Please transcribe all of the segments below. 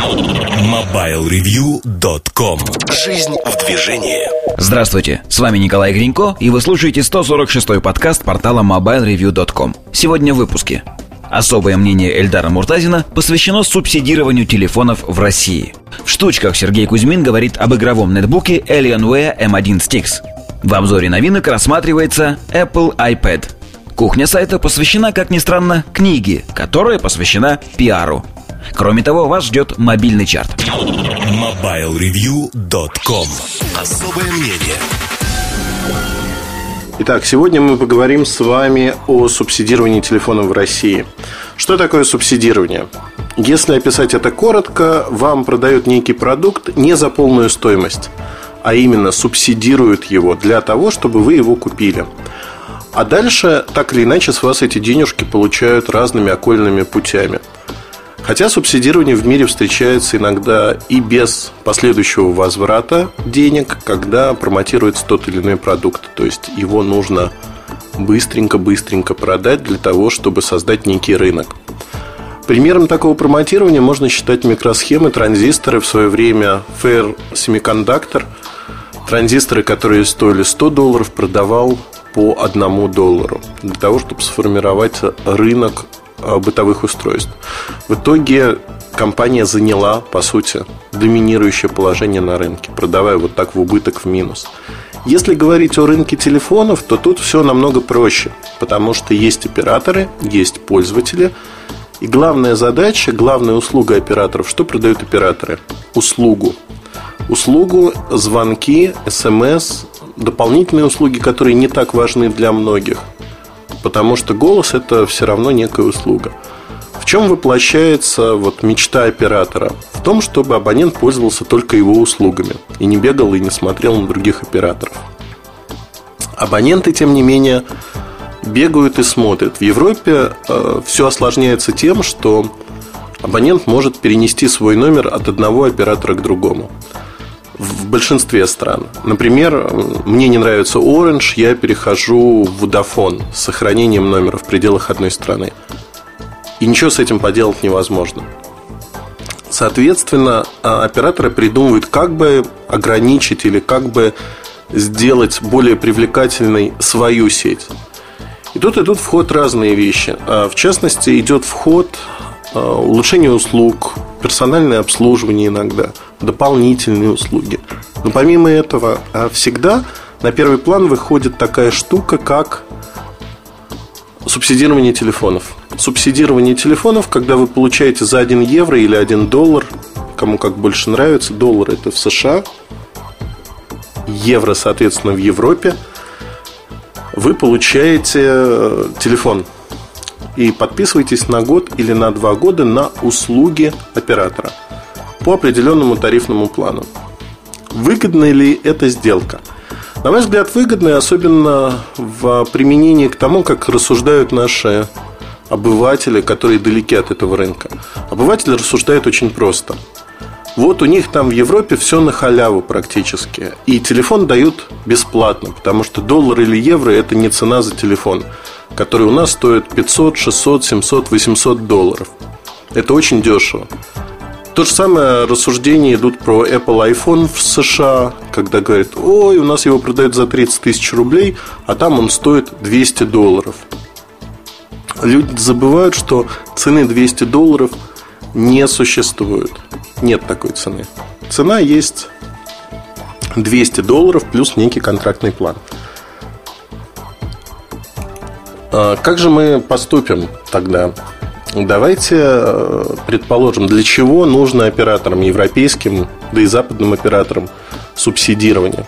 MobileReview.com Жизнь в движении Здравствуйте, с вами Николай Гринько, и вы слушаете 146-й подкаст портала MobileReview.com. Сегодня в выпуске. Особое мнение Эльдара Муртазина посвящено субсидированию телефонов в России. В штучках Сергей Кузьмин говорит об игровом нетбуке Alienware M1 Sticks. В обзоре новинок рассматривается Apple iPad. Кухня сайта посвящена, как ни странно, книге, которая посвящена пиару. Кроме того, вас ждет мобильный чарт. MobileReview.com Особое мнение Итак, сегодня мы поговорим с вами о субсидировании телефонов в России. Что такое субсидирование? Если описать это коротко, вам продают некий продукт не за полную стоимость, а именно субсидируют его для того, чтобы вы его купили. А дальше, так или иначе, с вас эти денежки получают разными окольными путями – Хотя субсидирование в мире встречается иногда и без последующего возврата денег, когда промотируется тот или иной продукт. То есть его нужно быстренько-быстренько продать для того, чтобы создать некий рынок. Примером такого промотирования можно считать микросхемы, транзисторы. В свое время Fair Semiconductor, транзисторы, которые стоили 100 долларов, продавал по одному доллару для того, чтобы сформировать рынок бытовых устройств. В итоге компания заняла, по сути, доминирующее положение на рынке, продавая вот так в убыток в минус. Если говорить о рынке телефонов, то тут все намного проще, потому что есть операторы, есть пользователи, и главная задача, главная услуга операторов, что продают операторы? Услугу. Услугу, звонки, смс, дополнительные услуги, которые не так важны для многих – потому что голос это все равно некая услуга. В чем воплощается вот мечта оператора? В том, чтобы абонент пользовался только его услугами и не бегал и не смотрел на других операторов. Абоненты, тем не менее, бегают и смотрят. В Европе э, все осложняется тем, что абонент может перенести свой номер от одного оператора к другому в большинстве стран. Например, мне не нравится Orange, я перехожу в Vodafone с сохранением номера в пределах одной страны. И ничего с этим поделать невозможно. Соответственно, а, операторы придумывают, как бы ограничить или как бы сделать более привлекательной свою сеть. И тут идут в ход разные вещи. А, в частности, идет в ход а, улучшение услуг, персональное обслуживание иногда, дополнительные услуги. Но помимо этого, а, всегда на первый план выходит такая штука, как субсидирование телефонов. Субсидирование телефонов, когда вы получаете за 1 евро или 1 доллар, кому как больше нравится, доллар это в США, евро, соответственно, в Европе, вы получаете э, телефон и подписываетесь на год или на два года на услуги оператора по определенному тарифному плану. Выгодна ли эта сделка? На мой взгляд, выгодная, особенно в применении к тому, как рассуждают наши обыватели, которые далеки от этого рынка. Обыватели рассуждают очень просто. Вот у них там в Европе все на халяву практически. И телефон дают бесплатно, потому что доллар или евро это не цена за телефон который у нас стоит 500, 600, 700, 800 долларов. Это очень дешево. То же самое рассуждения идут про Apple iPhone в США, когда говорят, ой, у нас его продают за 30 тысяч рублей, а там он стоит 200 долларов. Люди забывают, что цены 200 долларов не существует. Нет такой цены. Цена есть 200 долларов плюс некий контрактный план. А как же мы поступим тогда? Давайте э, предположим, для чего нужно операторам европейским, да и западным операторам субсидирование.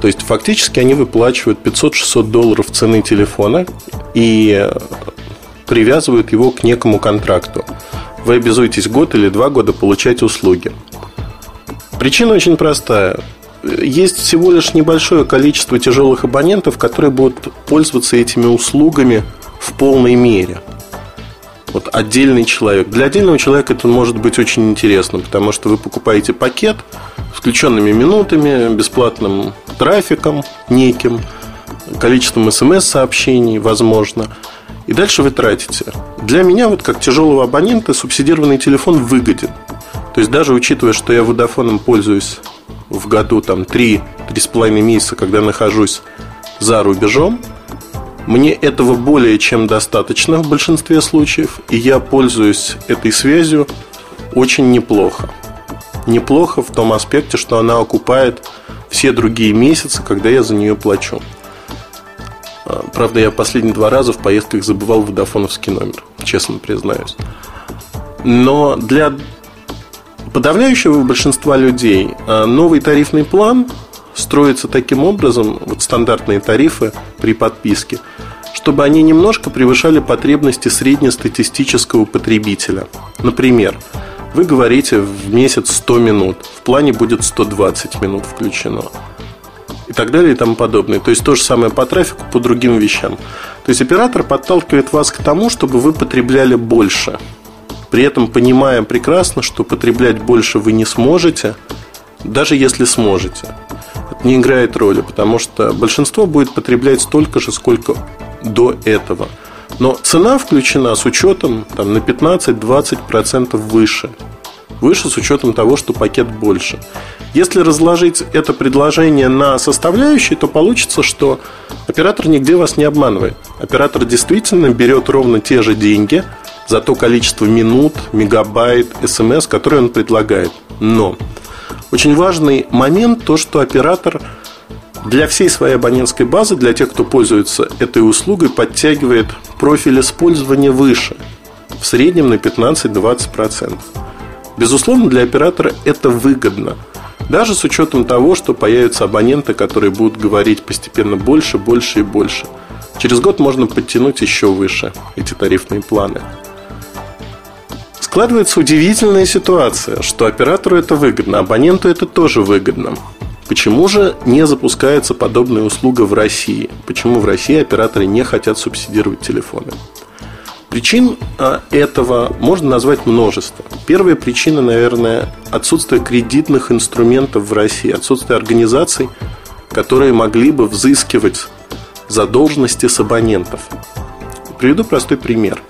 То есть фактически они выплачивают 500-600 долларов цены телефона и привязывают его к некому контракту. Вы обязуетесь год или два года получать услуги. Причина очень простая есть всего лишь небольшое количество тяжелых абонентов, которые будут пользоваться этими услугами в полной мере. Вот отдельный человек. Для отдельного человека это может быть очень интересно, потому что вы покупаете пакет с включенными минутами, бесплатным трафиком неким, количеством смс-сообщений, возможно. И дальше вы тратите. Для меня, вот как тяжелого абонента, субсидированный телефон выгоден. То есть даже учитывая, что я водофоном пользуюсь в году там 3-3,5 месяца, когда нахожусь за рубежом, мне этого более чем достаточно в большинстве случаев, и я пользуюсь этой связью очень неплохо. Неплохо в том аспекте, что она окупает все другие месяцы, когда я за нее плачу. А, правда, я последние два раза в поездках забывал водофоновский номер, честно признаюсь. Но для подавляющего большинства людей а, новый тарифный план строится таким образом, вот стандартные тарифы при подписке, чтобы они немножко превышали потребности среднестатистического потребителя. Например, вы говорите в месяц 100 минут, в плане будет 120 минут включено. И так далее и тому подобное. То есть то же самое по трафику, по другим вещам. То есть оператор подталкивает вас к тому, чтобы вы потребляли больше. При этом понимая прекрасно, что потреблять больше вы не сможете, даже если сможете. Это не играет роли, потому что большинство будет потреблять столько же, сколько до этого. Но цена включена с учетом там, на 15-20% выше. Выше с учетом того, что пакет больше. Если разложить это предложение на составляющие, то получится, что оператор нигде вас не обманывает. Оператор действительно берет ровно те же деньги за то количество минут, мегабайт, смс, которые он предлагает. Но очень важный момент то, что оператор для всей своей абонентской базы, для тех, кто пользуется этой услугой, подтягивает профиль использования выше, в среднем на 15-20%. Безусловно, для оператора это выгодно. Даже с учетом того, что появятся абоненты, которые будут говорить постепенно больше, больше и больше. Через год можно подтянуть еще выше эти тарифные планы. Складывается удивительная ситуация, что оператору это выгодно, абоненту это тоже выгодно. Почему же не запускается подобная услуга в России? Почему в России операторы не хотят субсидировать телефоны? Причин а, этого можно назвать множество. Первая причина, наверное, отсутствие кредитных инструментов в России, отсутствие организаций, которые могли бы взыскивать задолженности с абонентов. Приведу простой пример.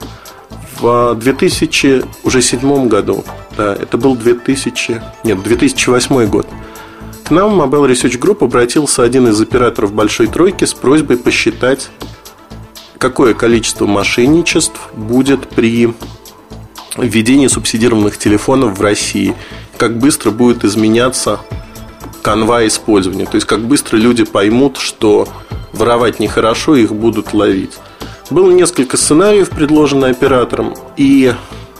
В 2007 году, да, это был 2000, нет, 2008 год, к нам Mobile Research Group обратился один из операторов большой тройки с просьбой посчитать, какое количество мошенничеств будет при введении субсидированных телефонов в России, как быстро будет изменяться канва использования, то есть как быстро люди поймут, что воровать нехорошо, их будут ловить. Было несколько сценариев, предложенных оператором, и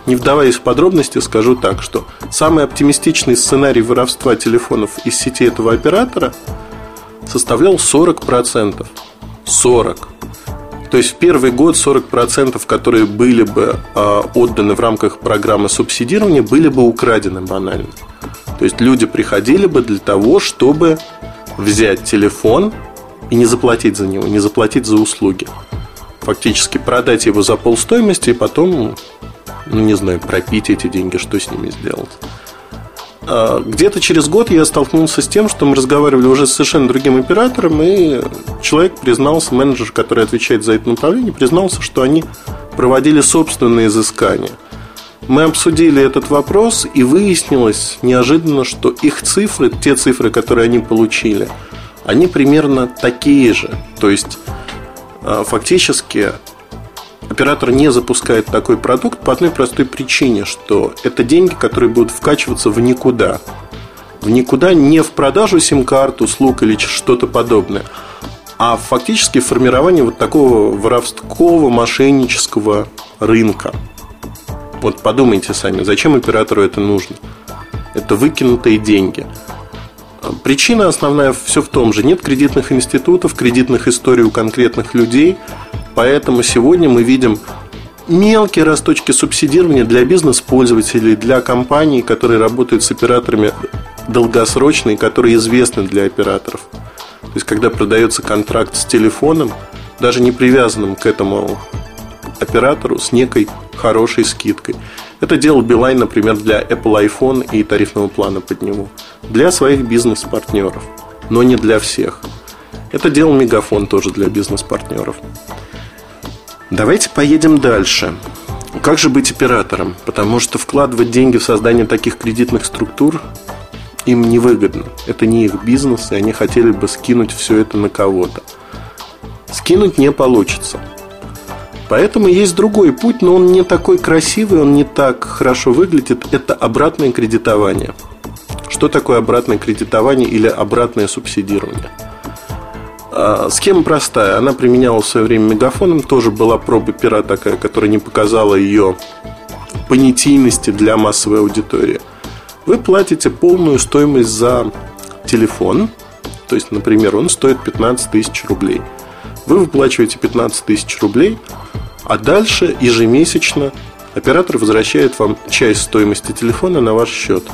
не вдаваясь в подробности, скажу так, что самый оптимистичный сценарий воровства телефонов из сети этого оператора составлял 40%. 40%. То есть в первый год 40%, которые были бы э, отданы в рамках программы субсидирования, были бы украдены банально. То есть люди приходили бы для того, чтобы взять телефон и не заплатить за него, не заплатить за услуги. Фактически продать его за полстоимости и потом ну, не знаю, пропить эти деньги, что с ними сделать. А, где-то через год я столкнулся с тем, что мы разговаривали уже с совершенно другим оператором, и человек признался, менеджер, который отвечает за это направление, признался, что они проводили собственные изыскания. Мы обсудили этот вопрос, и выяснилось неожиданно, что их цифры, те цифры, которые они получили, они примерно такие же. То есть, фактически, оператор не запускает такой продукт по одной простой причине, что это деньги, которые будут вкачиваться в никуда. В никуда не в продажу сим-карт, услуг или что-то подобное, а фактически формирование вот такого воровского, мошеннического рынка. Вот подумайте сами, зачем оператору это нужно? Это выкинутые деньги. Причина основная все в том же. Нет кредитных институтов, кредитных историй у конкретных людей – Поэтому сегодня мы видим мелкие росточки субсидирования для бизнес-пользователей, для компаний, которые работают с операторами долгосрочные, которые известны для операторов. То есть, когда продается контракт с телефоном, даже не привязанным к этому оператору, с некой хорошей скидкой. Это делал Билайн, например, для Apple iPhone и тарифного плана под него. Для своих бизнес-партнеров, но не для всех. Это делал Мегафон тоже для бизнес-партнеров. Давайте поедем дальше. как же быть оператором? Потому что вкладывать деньги в создание таких кредитных структур им невыгодно. Это не их бизнес, и они хотели бы скинуть все это на кого-то. Скинуть не получится. Поэтому есть другой путь, но он не такой красивый, он не так хорошо выглядит. Это обратное кредитование. Что такое обратное кредитование или обратное субсидирование? А, схема простая. Она применялась в свое время мегафоном. Тоже была проба пера такая, которая не показала ее понятийности для массовой аудитории. Вы платите полную стоимость за телефон. То есть, например, он стоит 15 тысяч рублей. Вы выплачиваете 15 тысяч рублей – а дальше ежемесячно оператор возвращает вам часть стоимости телефона на ваш счет.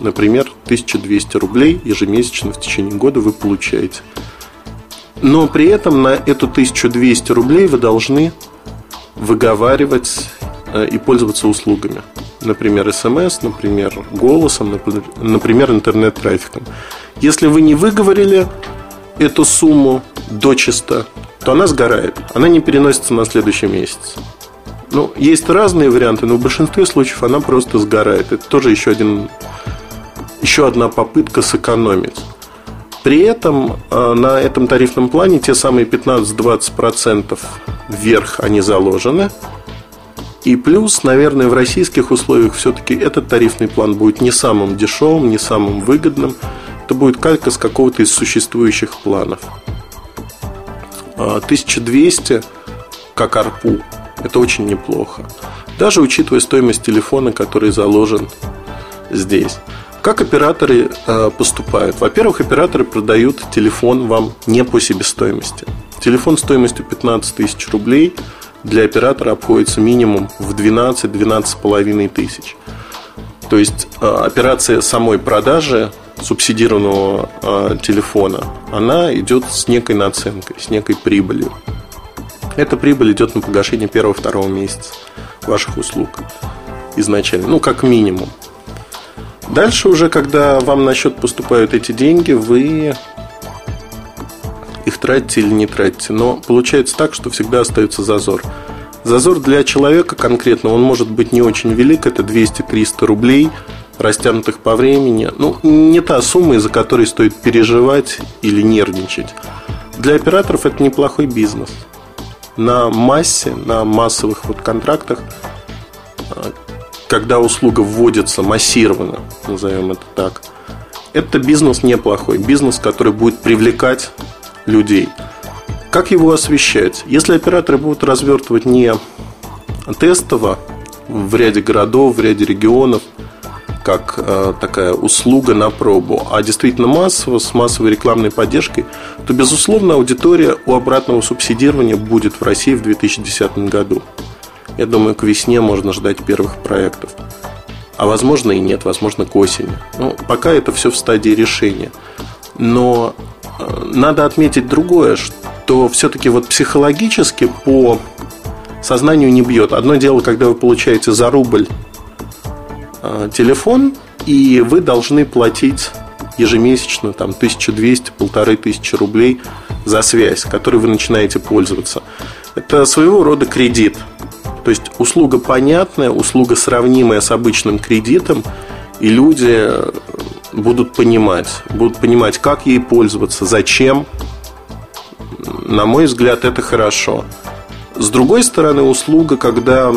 Например, 1200 рублей ежемесячно в течение года вы получаете. Но при этом на эту 1200 рублей вы должны выговаривать э, и пользоваться услугами. Например, смс, например, голосом, например, интернет-трафиком. Если вы не выговорили эту сумму до чисто, то она сгорает. Она не переносится на следующий месяц. Ну, есть разные варианты, но в большинстве случаев она просто сгорает. Это тоже еще, один, еще одна попытка сэкономить. При этом э, на этом тарифном плане те самые 15-20% вверх они заложены. И плюс, наверное, в российских условиях все-таки этот тарифный план будет не самым дешевым, не самым выгодным. Это будет калька с какого-то из существующих планов. 1200 а, как арпу. Это очень неплохо. Даже учитывая стоимость телефона, который заложен здесь. Как операторы э, поступают? Во-первых, операторы продают телефон вам не по себестоимости. Телефон стоимостью 15 тысяч рублей для оператора обходится минимум в 12-12,5 тысяч. То есть э, операция самой продажи субсидированного э, телефона, она идет с некой наценкой, с некой прибылью. Эта прибыль идет на погашение первого-второго месяца ваших услуг изначально, ну, как минимум. Дальше уже, когда вам на счет поступают эти деньги, вы их тратите или не тратите. Но получается так, что всегда остается зазор. Зазор для человека конкретно, он может быть не очень велик, это 200-300 рублей – растянутых по времени. Ну, не та сумма, из-за которой стоит переживать или нервничать. Для операторов это неплохой бизнес. На массе, на массовых вот контрактах, а, когда услуга вводится массированно, назовем это так, это бизнес неплохой. Бизнес, который будет привлекать людей. Как его освещать? Если операторы будут развертывать не тестово в ряде городов, в ряде регионов – как э, такая услуга на пробу, а действительно массово, с массовой рекламной поддержкой, то, безусловно, аудитория у обратного субсидирования будет в России в 2010 году. Я думаю, к весне можно ждать первых проектов. А возможно и нет, возможно к осени. Ну, пока это все в стадии решения. Но э, надо отметить другое, что все-таки вот психологически по сознанию не бьет. Одно дело, когда вы получаете за рубль Э, телефон, и вы должны платить ежемесячно там 1200, полторы тысячи рублей за связь, которой вы начинаете пользоваться. Это своего рода кредит. То есть услуга понятная, услуга сравнимая с обычным кредитом, и люди будут понимать, будут понимать, как ей пользоваться, зачем. На мой взгляд, это хорошо. С другой стороны, услуга, когда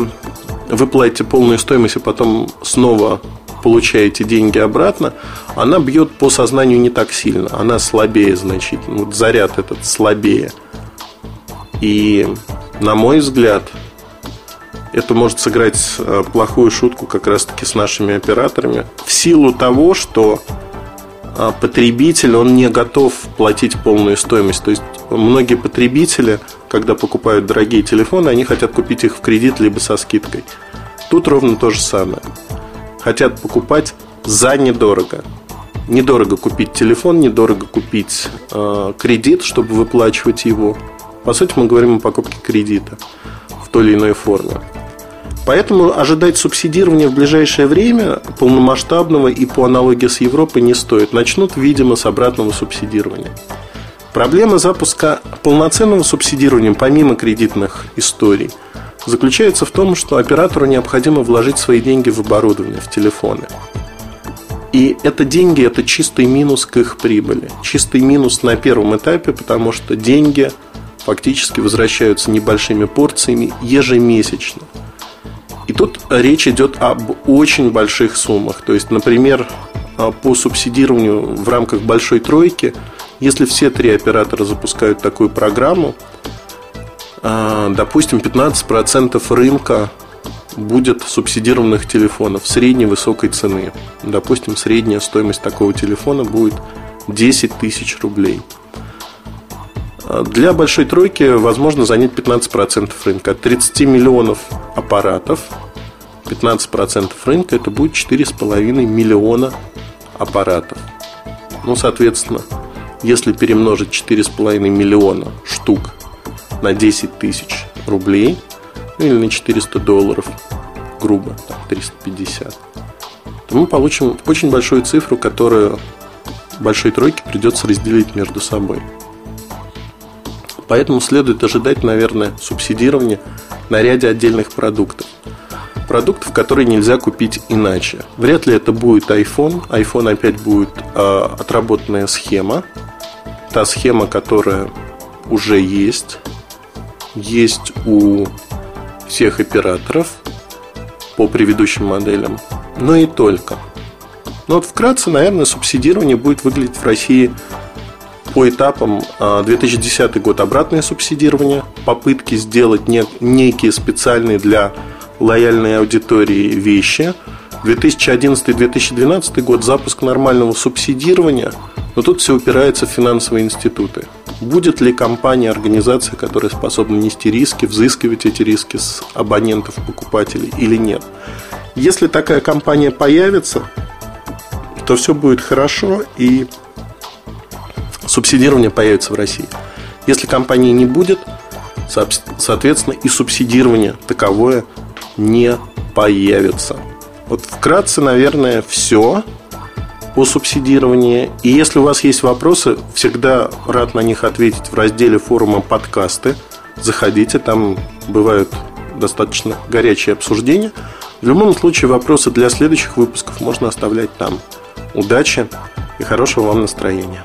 вы платите полную стоимость и потом снова получаете деньги обратно, она бьет по сознанию не так сильно, она слабее значительно. Вот заряд этот слабее. И, на мой взгляд, это может сыграть э, плохую шутку как раз-таки с нашими операторами в силу того, что потребитель, он не готов платить полную стоимость. То есть многие потребители, когда покупают дорогие телефоны, они хотят купить их в кредит либо со скидкой. Тут ровно то же самое. Хотят покупать за недорого. Недорого купить телефон, недорого купить э, кредит, чтобы выплачивать его. По сути, мы говорим о покупке кредита в той или иной форме. Поэтому ожидать субсидирования в ближайшее время полномасштабного и по аналогии с Европой не стоит. Начнут, видимо, с обратного субсидирования. Проблема запуска полноценного субсидирования, помимо кредитных историй, заключается в том, что оператору необходимо вложить свои деньги в оборудование, в телефоны. И это деньги, это чистый минус к их прибыли. Чистый минус на первом этапе, потому что деньги фактически возвращаются небольшими порциями ежемесячно. И тут речь идет об очень больших суммах. То есть, например, по субсидированию в рамках большой тройки, если все три оператора запускают такую программу, а, допустим, 15% рынка будет субсидированных телефонов средней высокой цены. Допустим, средняя стоимость такого телефона будет 10 тысяч рублей. Для большой тройки возможно занять 15% рынка. От 30 миллионов аппаратов 15% рынка это будет 4,5 миллиона аппаратов. Ну, соответственно, если перемножить 4,5 миллиона штук на 10 тысяч рублей ну, или на 400 долларов, грубо, так, 350, то мы получим очень большую цифру, которую большой тройке придется разделить между собой. Поэтому следует ожидать, наверное, субсидирования на ряде отдельных продуктов. Продуктов, которые нельзя купить иначе. Вряд ли это будет iPhone. iPhone опять будет э, отработанная схема. Та схема, которая уже есть есть у всех операторов по предыдущим моделям, но и только. Но вот вкратце, наверное, субсидирование будет выглядеть в России по этапам 2010 а, год обратное субсидирование, попытки сделать некие специальные для лояльной аудитории вещи. 2011-2012 год запуск нормального субсидирования, но тут все упирается в финансовые институты. Будет ли компания, организация, которая способна нести риски, взыскивать эти риски с абонентов, покупателей или нет? Если такая компания появится, то все будет хорошо и субсидирование появится в России. Если компании не будет, соответственно, и субсидирование таковое не появится. Вот вкратце, наверное, все о субсидировании. И если у вас есть вопросы, всегда рад на них ответить в разделе форума подкасты. Заходите, там бывают достаточно горячие обсуждения. В любом случае, вопросы для следующих выпусков можно оставлять там. Удачи и хорошего вам настроения.